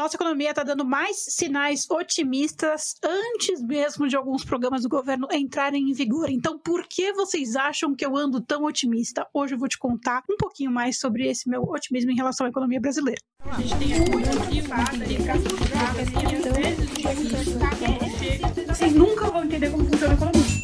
Nossa economia está dando mais sinais otimistas antes mesmo de alguns programas do governo entrarem em vigor. Então, por que vocês acham que eu ando tão otimista? Hoje eu vou te contar um pouquinho mais sobre esse meu otimismo em relação à economia brasileira. A gente tem Vocês nunca vão entender como funciona a economia.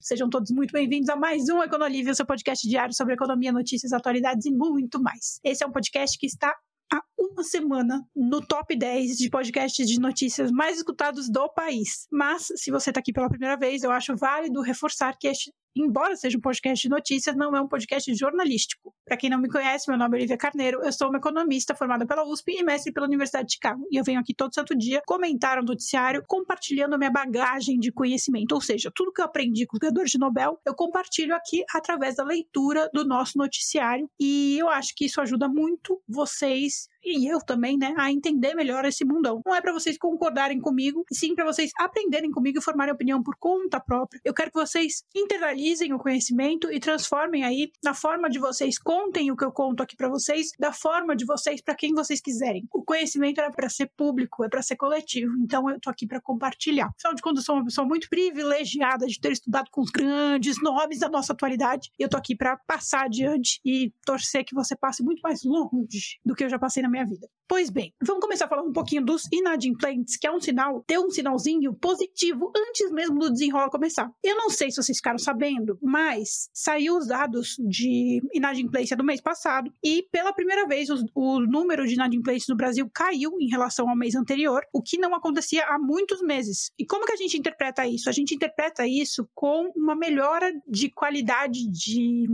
Sejam todos muito bem-vindos a mais um Econolívio, seu podcast diário sobre economia, notícias, atualidades e muito mais. Esse é um podcast que está há uma semana no top 10 de podcasts de notícias mais escutados do país. Mas, se você está aqui pela primeira vez, eu acho válido reforçar que este embora seja um podcast de notícias, não é um podcast jornalístico. Para quem não me conhece, meu nome é Olivia Carneiro, eu sou uma economista formada pela USP e mestre pela Universidade de Chicago. E eu venho aqui todo santo dia comentar o noticiário, compartilhando minha bagagem de conhecimento. Ou seja, tudo que eu aprendi com o ganhador de Nobel, eu compartilho aqui através da leitura do nosso noticiário. E eu acho que isso ajuda muito vocês e eu também, né, a entender melhor esse mundão. Não é para vocês concordarem comigo, e sim para vocês aprenderem comigo e formarem opinião por conta própria. Eu quero que vocês internalizem o conhecimento e transformem aí na forma de vocês contem o que eu conto aqui para vocês, da forma de vocês para quem vocês quiserem. O conhecimento era para ser público, é para ser coletivo. Então eu tô aqui para compartilhar. Afinal de contas, eu sou uma pessoa muito privilegiada de ter estudado com os grandes nomes da nossa atualidade. E eu tô aqui para passar adiante e torcer que você passe muito mais longe do que eu já passei na minha vida. Pois bem, vamos começar falando um pouquinho dos inadimplentes, que é um sinal, ter um sinalzinho positivo antes mesmo do desenrola começar. Eu não sei se vocês ficaram sabendo, mas saiu os dados de inadimplência do mês passado e pela primeira vez o, o número de inadimplentes no Brasil caiu em relação ao mês anterior, o que não acontecia há muitos meses. E como que a gente interpreta isso? A gente interpreta isso com uma melhora de qualidade de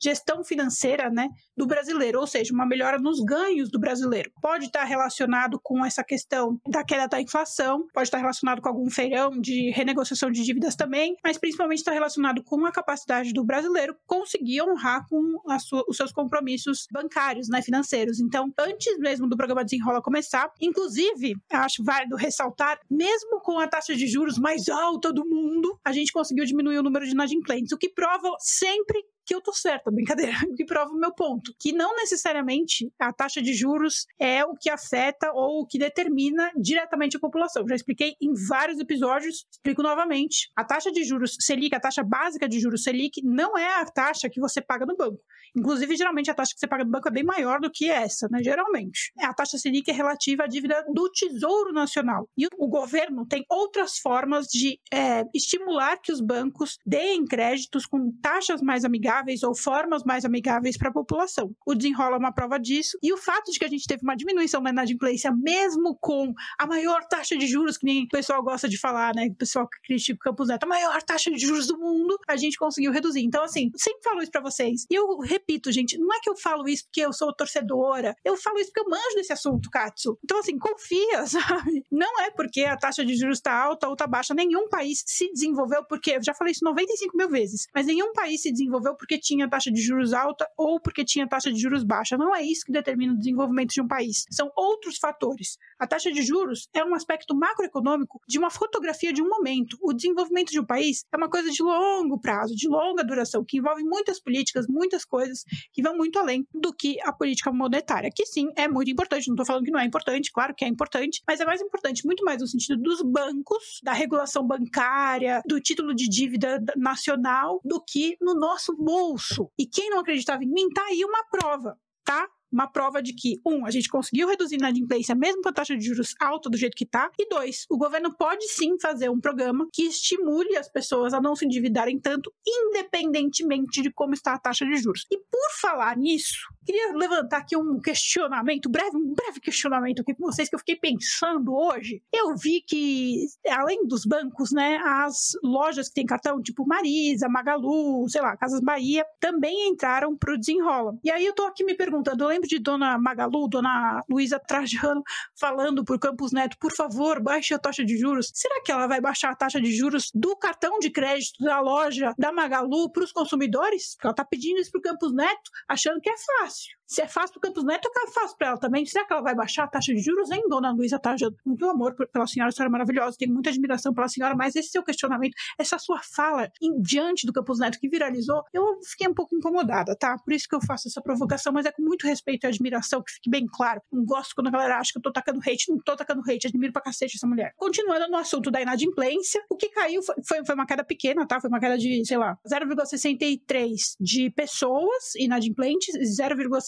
gestão financeira né, do brasileiro, ou seja, uma melhora nos ganhos do brasileiro. Pode estar relacionado com essa questão da queda da inflação, pode estar relacionado com algum feirão de renegociação de dívidas também, mas principalmente está relacionado com a capacidade do brasileiro conseguir honrar com sua, os seus compromissos bancários, né, financeiros. Então, antes mesmo do programa Desenrola começar, inclusive, acho válido ressaltar, mesmo com a taxa de juros mais alta do mundo, a gente conseguiu diminuir o número de inadimplentes, o que prova sempre que eu tô certa, brincadeira, que prova o meu ponto, que não necessariamente a taxa de juros é o que afeta ou o que determina diretamente a população. Já expliquei em vários episódios, explico novamente. A taxa de juros Selic, a taxa básica de juros Selic, não é a taxa que você paga no banco. Inclusive, geralmente a taxa que você paga no banco é bem maior do que essa, né? Geralmente. A taxa Selic é relativa à dívida do Tesouro Nacional. E o governo tem outras formas de é, estimular que os bancos deem créditos com taxas mais amigáveis ou formas mais amigáveis para a população. O desenrola é uma prova disso. E o fato de que a gente teve uma diminuição da inadimplência, mesmo com a maior taxa de juros, que nem o pessoal gosta de falar, né? O pessoal que critica o Campos Neto, a maior taxa de juros do mundo, a gente conseguiu reduzir. Então, assim, sempre falo isso para vocês. E eu repito, gente, não é que eu falo isso porque eu sou torcedora, eu falo isso porque eu manjo desse assunto, Katsu. Então, assim, confia, sabe? Não é porque a taxa de juros está alta ou está baixa. Nenhum país se desenvolveu porque, eu já falei isso 95 mil vezes, mas nenhum país se desenvolveu porque tinha taxa de juros alta ou porque tinha taxa de juros baixa. Não é isso que determina o desenvolvimento de um país. São outros fatores. A taxa de juros é um aspecto macroeconômico de uma fotografia de um momento. O desenvolvimento de um país é uma coisa de longo prazo, de longa duração, que envolve muitas políticas, muitas coisas que vão muito além do que a política monetária, que sim, é muito importante. Não estou falando que não é importante, claro que é importante, mas é mais importante, muito mais no sentido dos bancos, da regulação bancária, do título de dívida nacional, do que no nosso bolso. E quem não acreditava em mim, tá aí uma prova, tá? Uma prova de que, um, a gente conseguiu reduzir a inadimplência mesmo com a taxa de juros alta do jeito que está, e dois, o governo pode sim fazer um programa que estimule as pessoas a não se endividarem tanto, independentemente de como está a taxa de juros. E por falar nisso, queria levantar aqui um questionamento, breve, um breve questionamento aqui com vocês que eu fiquei pensando hoje. Eu vi que, além dos bancos, né, as lojas que têm cartão, tipo Marisa, Magalu, sei lá, Casas Bahia, também entraram para o desenrola. E aí eu tô aqui me perguntando, eu lembro lembro de Dona Magalu, Dona Luísa Trajano, falando por Campos Neto, por favor, baixe a taxa de juros. Será que ela vai baixar a taxa de juros do cartão de crédito da loja da Magalu para os consumidores? Ela está pedindo isso para o Campos Neto, achando que é fácil. Se é fácil pro Campos Neto, é fácil para ela também. Será que ela vai baixar a taxa de juros, hein, dona Luísa Tarja? Muito amor pela senhora, a senhora é maravilhosa, tenho muita admiração pela senhora, mas esse seu questionamento, essa sua fala em, diante do Campos Neto que viralizou, eu fiquei um pouco incomodada, tá? Por isso que eu faço essa provocação, mas é com muito respeito e admiração, que fique bem claro. Não gosto quando a galera acha que eu tô tacando hate, não tô tacando hate, admiro pra cacete essa mulher. Continuando no assunto da inadimplência, o que caiu foi, foi, foi uma queda pequena, tá? Foi uma queda de, sei lá, 0,63 de pessoas inadimplentes,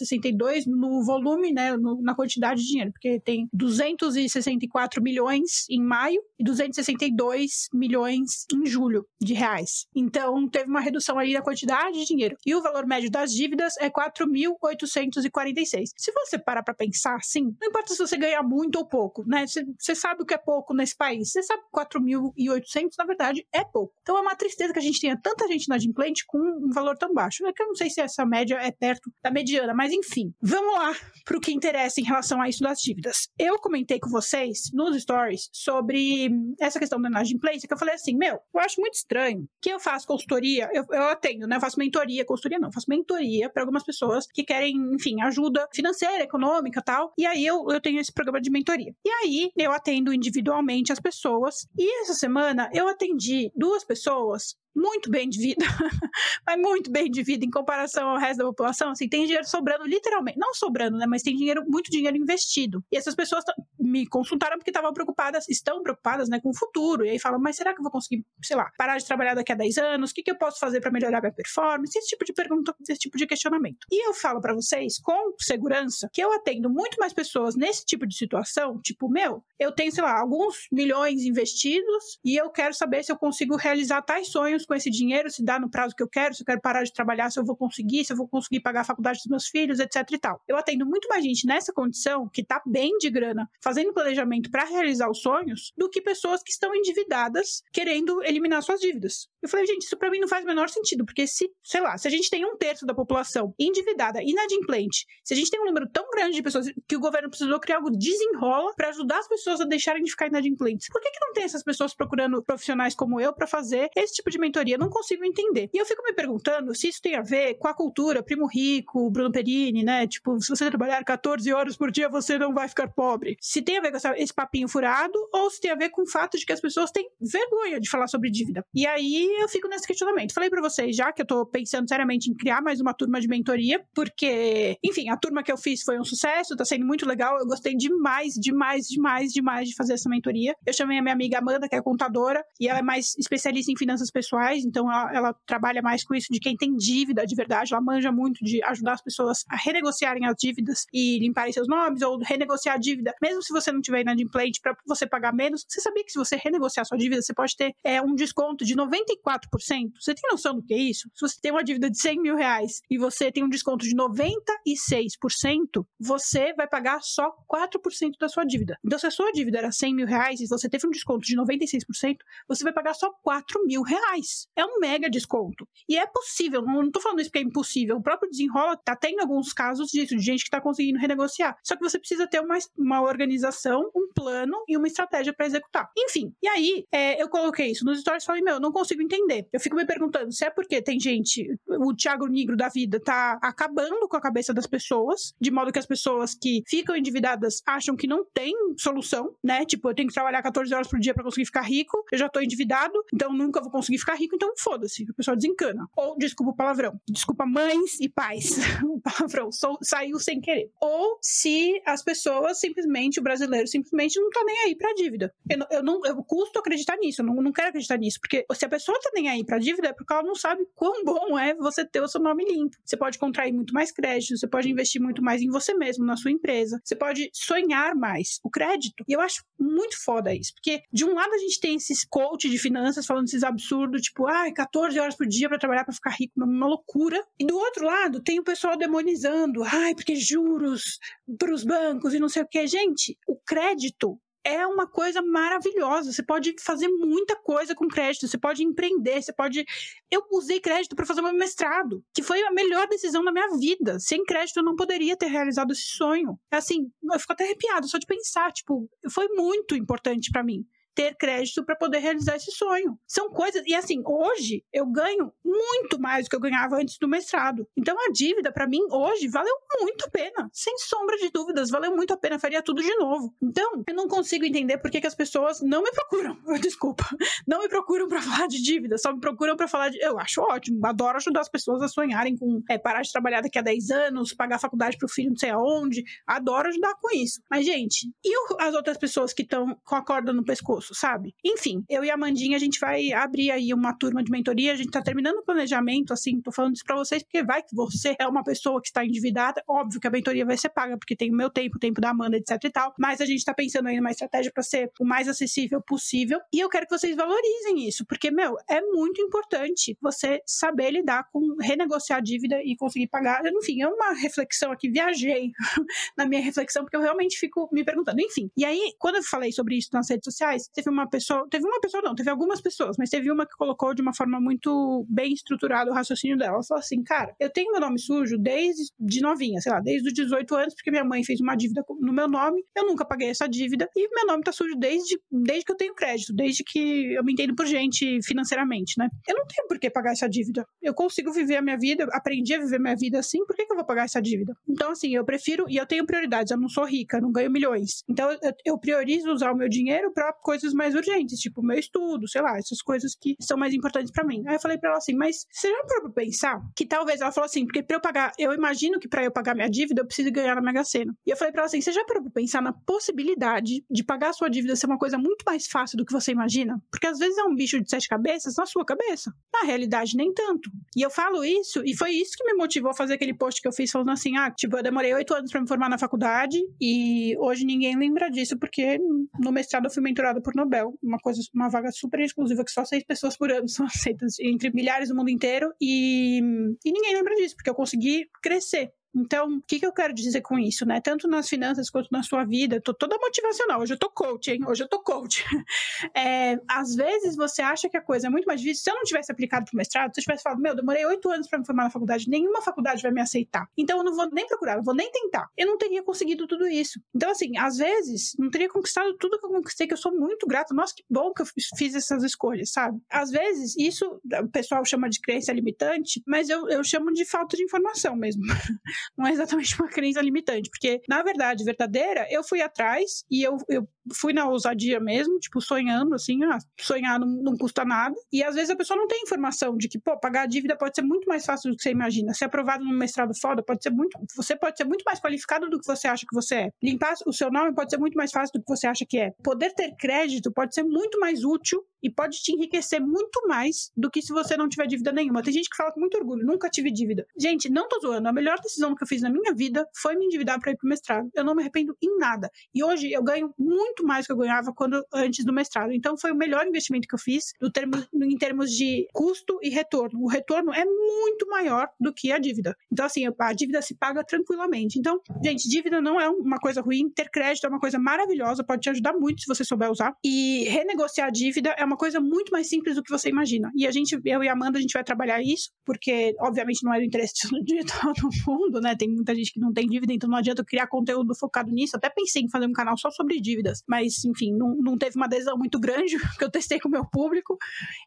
0,62 no volume, né, no, na quantidade de dinheiro, porque tem 264 milhões em maio e 262 milhões em julho de reais. Então, teve uma redução aí da quantidade de dinheiro. E o valor médio das dívidas é 4.846. Se você parar para pensar assim, não importa se você ganha muito ou pouco, né? Você sabe o que é pouco nesse país. Você sabe que 4.800, na verdade, é pouco. Então, é uma tristeza que a gente tenha tanta gente inadimplente com um valor tão baixo. É que eu não sei se essa média é perto da mediana, mas enfim. Vamos lá para o que interessa em relação a isso das dívidas. Eu comentei com vocês nos stories sobre essa questão da inadimplência, que eu falei assim, meu, eu acho muito estranho que eu faço consultoria, eu, eu atendo, né? Eu faço mentoria, consultoria não, faço mentoria para algumas pessoas que querem, enfim, ajuda financeira, econômica tal. E aí eu, eu tenho esse programa de mentoria. E aí eu atendo individualmente as pessoas. E essa semana eu atendi duas pessoas muito bem de vida, mas muito bem de vida em comparação ao resto da população, assim, tem dinheiro sobrando literalmente, não sobrando, né, mas tem dinheiro, muito dinheiro investido. E essas pessoas me consultaram porque estavam preocupadas, estão preocupadas, né, com o futuro, e aí falam, mas será que eu vou conseguir, sei lá, parar de trabalhar daqui a 10 anos? O que, que eu posso fazer para melhorar minha performance? Esse tipo de pergunta, esse tipo de questionamento. E eu falo para vocês, com segurança, que eu atendo muito mais pessoas nesse tipo de situação, tipo, meu, eu tenho, sei lá, alguns milhões investidos e eu quero saber se eu consigo realizar tais sonhos com esse dinheiro, se dá no prazo que eu quero, se eu quero parar de trabalhar, se eu vou conseguir, se eu vou conseguir pagar a faculdade dos meus filhos, etc e tal. Eu atendo muito mais gente nessa condição, que tá bem de grana, fazendo planejamento para realizar os sonhos, do que pessoas que estão endividadas, querendo eliminar suas dívidas. Eu falei, gente, isso para mim não faz o menor sentido, porque se, sei lá, se a gente tem um terço da população endividada, inadimplente, se a gente tem um número tão grande de pessoas que o governo precisou criar algo desenrola para ajudar as pessoas a deixarem de ficar inadimplentes, por que, que não tem essas pessoas procurando profissionais como eu para fazer esse tipo de mentoria? Não consigo entender. E eu fico me perguntando se isso tem a ver com a cultura Primo Rico, Bruno Perini, né? Tipo, se você trabalhar 14 horas por dia, você não vai ficar pobre. Se tem a ver com essa, esse papinho furado ou se tem a ver com o fato de que as pessoas têm vergonha de falar sobre dívida. E aí eu fico nesse questionamento. Falei para vocês já que eu tô pensando seriamente em criar mais uma turma de mentoria, porque, enfim, a turma que eu fiz foi um sucesso, tá sendo muito legal. Eu gostei demais, demais, demais, demais de fazer essa mentoria. Eu chamei a minha amiga Amanda, que é contadora, e ela é mais especialista em finanças pessoais, então ela, ela trabalha mais com isso de quem tem dívida de verdade. Ela manja muito de ajudar as pessoas a renegociarem as dívidas e limparem seus nomes, ou renegociar a dívida, mesmo se você não tiver inadimplente, para você pagar menos. Você sabia que se você renegociar sua dívida, você pode ter é, um desconto de 94%? Você tem noção do que é isso? Se você tem uma dívida de 100 mil reais e você tem um desconto de 96%, você vai pagar só 4% da sua dívida. Então, se a sua dívida era 100 mil reais e você teve um desconto de 96%, você vai pagar só 4 mil reais. É um mega desconto. E é possível, não estou falando isso porque é impossível. O próprio desenrola tá tendo alguns casos disso, de gente que está conseguindo renegociar. Só que você precisa ter uma, uma organização, um plano e uma estratégia para executar. Enfim, e aí é, eu coloquei isso nos stories e falei, meu, não consigo entender. Eu fico me perguntando se é porque tem gente, o Thiago Negro da vida tá acabando com a cabeça das pessoas, de modo que as pessoas que ficam endividadas acham que não tem solução, né? Tipo, eu tenho que trabalhar 14 horas por dia para conseguir ficar rico, eu já tô endividado, então nunca vou conseguir ficar rico, então foda-se, o pessoal desencana. Ou, desculpa o palavrão, desculpa mães e pais, o palavrão sou, saiu sem querer. Ou se as pessoas simplesmente, o brasileiro simplesmente não tá nem aí pra dívida. Eu, eu não, eu custo acreditar nisso, eu não, não quero acreditar nisso, porque se a pessoa tá nem aí pra dívida é porque ela não sabe quão bom é você ter o seu nome limpo. Você pode contrair muito mais crédito, você pode investir muito mais em você mesmo, na sua empresa, você pode sonhar mais. O crédito, e eu acho muito foda isso, porque de um lado a gente tem esses coach de finanças falando esses absurdos, tipo, ai, ah, 14 horas por dia para trabalhar para ficar rico, uma loucura. E do outro lado, tem o pessoal demonizando, ai, porque juros para os bancos e não sei o que. Gente, o crédito é uma coisa maravilhosa. Você pode fazer muita coisa com crédito, você pode empreender, você pode. Eu usei crédito para fazer meu mestrado, que foi a melhor decisão da minha vida. Sem crédito eu não poderia ter realizado esse sonho. Assim, eu fico até arrepiado só de pensar, tipo, foi muito importante para mim ter crédito para poder realizar esse sonho. São coisas. E assim, hoje eu ganho muito mais do que eu ganhava antes do mestrado. Então a dívida, para mim, hoje, valeu muito a pena. Sem sombra de dúvidas, valeu muito a pena. Faria tudo de novo. Então, eu não consigo entender por que, que as pessoas não me procuram. Desculpa. Não me procuram para falar de dívida, só me procuram para falar de. Eu acho ótimo. Adoro ajudar as pessoas a sonharem com é, parar de trabalhar daqui a 10 anos, pagar faculdade pro filho não sei aonde. Adoro ajudar com isso. Mas, gente, e as outras pessoas que estão com a corda no pescoço, sabe? Enfim, eu e a Mandinha, a gente vai abrir aí uma turma de mentoria. A gente tá terminando o planejamento, assim, tô falando isso pra vocês, porque vai que você é uma pessoa que está endividada. Óbvio que a mentoria vai ser paga, porque tem o meu tempo, o tempo da Amanda, etc e tal. Mas a gente tá pensando aí numa estratégia para ser o mais acessível possível. E eu quero que vocês valorizem isso, porque, meu, é muito importante você saber lidar com renegociar a dívida e conseguir pagar. Enfim, é uma reflexão aqui, viajei na minha reflexão, porque eu realmente fico me perguntando. Enfim, e aí, quando eu falei sobre isso nas redes sociais, teve uma pessoa, teve uma pessoa não, teve algumas pessoas, mas teve uma que colocou de uma forma muito bem estruturada o raciocínio dela. Ela falou assim, cara, eu tenho meu nome sujo desde de novinha, sei lá, desde os 18 anos, porque minha mãe fez uma dívida no meu nome, eu nunca paguei essa dívida, e meu nome tá sujo desde, desde que eu tenho crédito, desde que eu me entendo por gente financeiramente, né? Eu não tenho por que pagar essa dívida. Eu consigo viver a minha vida, aprendi a viver minha vida assim, por que, que eu vou pagar essa dívida? Então, assim, eu prefiro, e eu tenho prioridades, eu não sou rica, não ganho milhões. Então, eu, eu priorizo usar o meu dinheiro para coisas mais urgentes, tipo meu estudo, sei lá, essas coisas que são mais importantes para mim. Aí eu falei para ela assim, mas você já parou pra pensar que talvez, ela falou assim, porque pra eu pagar, eu imagino que para eu pagar minha dívida, eu preciso ganhar na Mega Sena. E eu falei para ela assim, você já parou pra pensar na possibilidade de pagar a sua dívida ser uma coisa muito mais fácil do que você imagina? Porque às vezes é um bicho de sete cabeças na sua cabeça. Na realidade, nem tanto. E eu falo isso, e foi isso que me motivou a fazer aquele post que eu fiz falando assim: ah, tipo, eu demorei oito anos para me formar na faculdade e hoje ninguém lembra disso, porque no mestrado eu fui mentorada por Nobel, uma coisa, uma vaga super exclusiva que só seis pessoas por ano são aceitas entre milhares do mundo inteiro, e, e ninguém lembra disso, porque eu consegui crescer. Então, o que, que eu quero dizer com isso, né? Tanto nas finanças quanto na sua vida, tô toda motivacional. Hoje eu tô coach, hein? Hoje eu tô coach. É, às vezes você acha que a coisa é muito mais difícil. Se eu não tivesse aplicado pro mestrado, se eu tivesse falado, meu, demorei oito anos para me formar na faculdade, nenhuma faculdade vai me aceitar. Então eu não vou nem procurar, eu vou nem tentar. Eu não teria conseguido tudo isso. Então, assim, às vezes, não teria conquistado tudo que eu conquistei, que eu sou muito grata. Nossa, que bom que eu fiz essas escolhas, sabe? Às vezes, isso o pessoal chama de crença limitante, mas eu, eu chamo de falta de informação mesmo. não é exatamente uma crença limitante, porque, na verdade, verdadeira, eu fui atrás e eu, eu fui na ousadia mesmo, tipo, sonhando, assim, ah, sonhar não, não custa nada. E às vezes a pessoa não tem informação de que, pô, pagar a dívida pode ser muito mais fácil do que você imagina. Ser aprovado num mestrado foda pode ser muito. Você pode ser muito mais qualificado do que você acha que você é. Limpar o seu nome pode ser muito mais fácil do que você acha que é. Poder ter crédito pode ser muito mais útil e pode te enriquecer muito mais do que se você não tiver dívida nenhuma. Tem gente que fala com muito orgulho, nunca tive dívida. Gente, não tô zoando. A melhor decisão que eu fiz na minha vida foi me endividar para ir pro mestrado. Eu não me arrependo em nada. E hoje eu ganho muito mais do que eu ganhava quando antes do mestrado. Então foi o melhor investimento que eu fiz no termo, em termos de custo e retorno. O retorno é muito maior do que a dívida. Então, assim, a dívida se paga tranquilamente. Então, gente, dívida não é uma coisa ruim. Ter crédito é uma coisa maravilhosa, pode te ajudar muito se você souber usar. E renegociar a dívida é uma coisa muito mais simples do que você imagina. E a gente, eu e a Amanda, a gente vai trabalhar isso, porque, obviamente, não é do interesse de todo mundo, né? Tem muita gente que não tem dívida, então não adianta eu criar conteúdo focado nisso. Até pensei em fazer um canal só sobre dívidas, mas, enfim, não, não teve uma adesão muito grande, que eu testei com o meu público.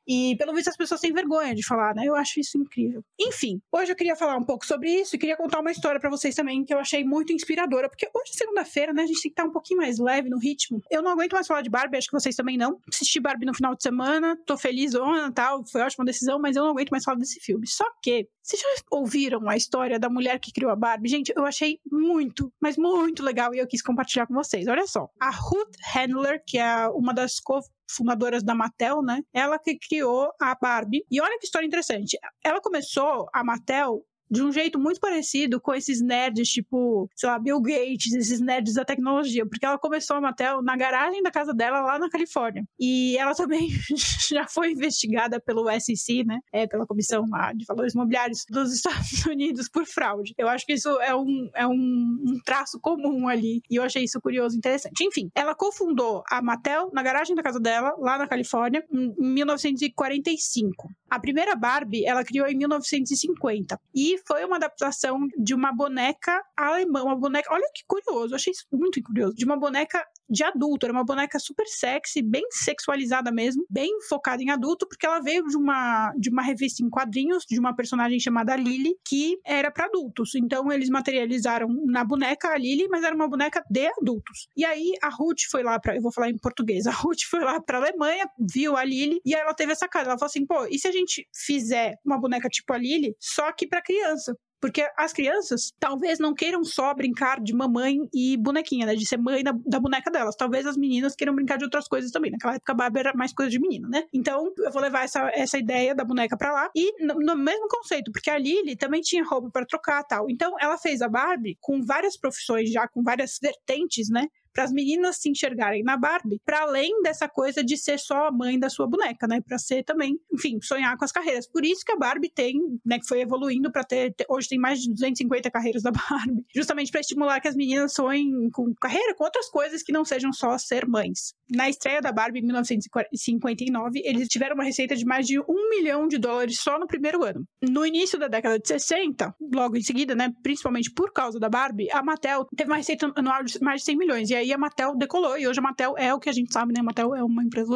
E, pelo visto, as pessoas têm vergonha de falar, né? Eu acho isso incrível. Enfim, hoje eu queria falar um pouco sobre isso e queria contar uma história para vocês também que eu achei muito inspiradora, porque hoje, segunda-feira, né? A gente tem que estar um pouquinho mais leve no ritmo. Eu não aguento mais falar de Barbie, acho que vocês também não. Assisti Barbie no final de semana, tô feliz, ona, tal, foi ótima decisão, mas eu não aguento mais falar desse filme. Só que, vocês já ouviram a história da mulher que criou a Barbie? Gente, eu achei muito, mas muito legal e eu quis compartilhar com vocês. Olha só, a Ruth Handler, que é uma das co fundadoras da Mattel, né? Ela que criou a Barbie. E olha que história interessante. Ela começou a Mattel de um jeito muito parecido com esses nerds, tipo, sei lá, Bill Gates, esses nerds da tecnologia, porque ela começou a Mattel na garagem da casa dela lá na Califórnia. E ela também já foi investigada pelo SEC, né? É, pela Comissão lá de Valores Imobiliários dos Estados Unidos por fraude. Eu acho que isso é um, é um, um traço comum ali. E eu achei isso curioso e interessante. Enfim, ela cofundou a Mattel na garagem da casa dela, lá na Califórnia, em 1945. A primeira Barbie, ela criou em 1950 e foi uma adaptação de uma boneca alemã, uma boneca, olha que curioso, achei isso muito curioso, de uma boneca de adulto, era uma boneca super sexy, bem sexualizada mesmo, bem focada em adulto, porque ela veio de uma, de uma revista em quadrinhos, de uma personagem chamada Lily, que era para adultos. Então eles materializaram na boneca a Lily, mas era uma boneca de adultos. E aí a Ruth foi lá para, eu vou falar em português, a Ruth foi lá para Alemanha, viu a Lily e aí ela teve essa cara, ela falou assim, pô, e se a gente fizer uma boneca tipo a Lily, só que para criança? Porque as crianças talvez não queiram só brincar de mamãe e bonequinha, né? De ser mãe da, da, boneca delas. Talvez as meninas queiram brincar de outras coisas também. Naquela época a Barbie era mais coisa de menina, né? Então eu vou levar essa, essa ideia da boneca pra lá. E no, no mesmo conceito, porque a Lily também tinha roupa para trocar tal. Então ela fez a Barbie com várias profissões já, com várias vertentes, né? Para as meninas se enxergarem na Barbie, para além dessa coisa de ser só a mãe da sua boneca, né? Para ser também, enfim, sonhar com as carreiras. Por isso que a Barbie tem, né, que foi evoluindo para ter, ter, hoje tem mais de 250 carreiras da Barbie, justamente para estimular que as meninas sonhem com carreira, com outras coisas que não sejam só ser mães. Na estreia da Barbie em 1959, eles tiveram uma receita de mais de um milhão de dólares só no primeiro ano. No início da década de 60, logo em seguida, né, principalmente por causa da Barbie, a Mattel teve uma receita anual de mais de 100 milhões. E aí a Mattel decolou, e hoje a Mattel é o que a gente sabe, né? A Mattel é uma empresa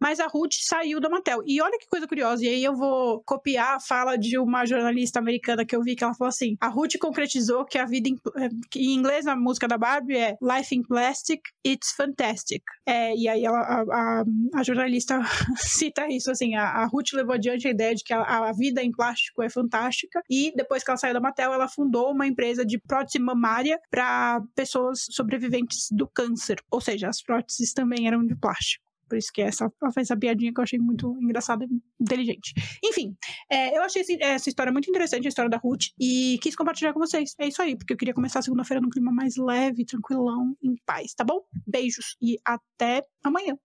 mas a Ruth saiu da Mattel. E olha que coisa curiosa, e aí eu vou copiar a fala de uma jornalista americana que eu vi, que ela falou assim, a Ruth concretizou que a vida em, eh, em inglês a música da Barbie é Life in Plastic, It's Fantastic. É, e aí ela, a, a, a, jornalista cita isso, assim, a, a, Ruth levou adiante a ideia de que a, a vida em plástico é fantástica, e depois que ela saiu da Mattel, ela fundou uma empresa de prótese mamária para pessoas sobre sobreviventes do câncer, ou seja, as próteses também eram de plástico. Por isso que essa, ela fez essa piadinha que eu achei muito engraçada e inteligente. Enfim, é, eu achei esse, essa história muito interessante, a história da Ruth, e quis compartilhar com vocês. É isso aí, porque eu queria começar a segunda-feira num clima mais leve, tranquilão, em paz, tá bom? Beijos e até amanhã.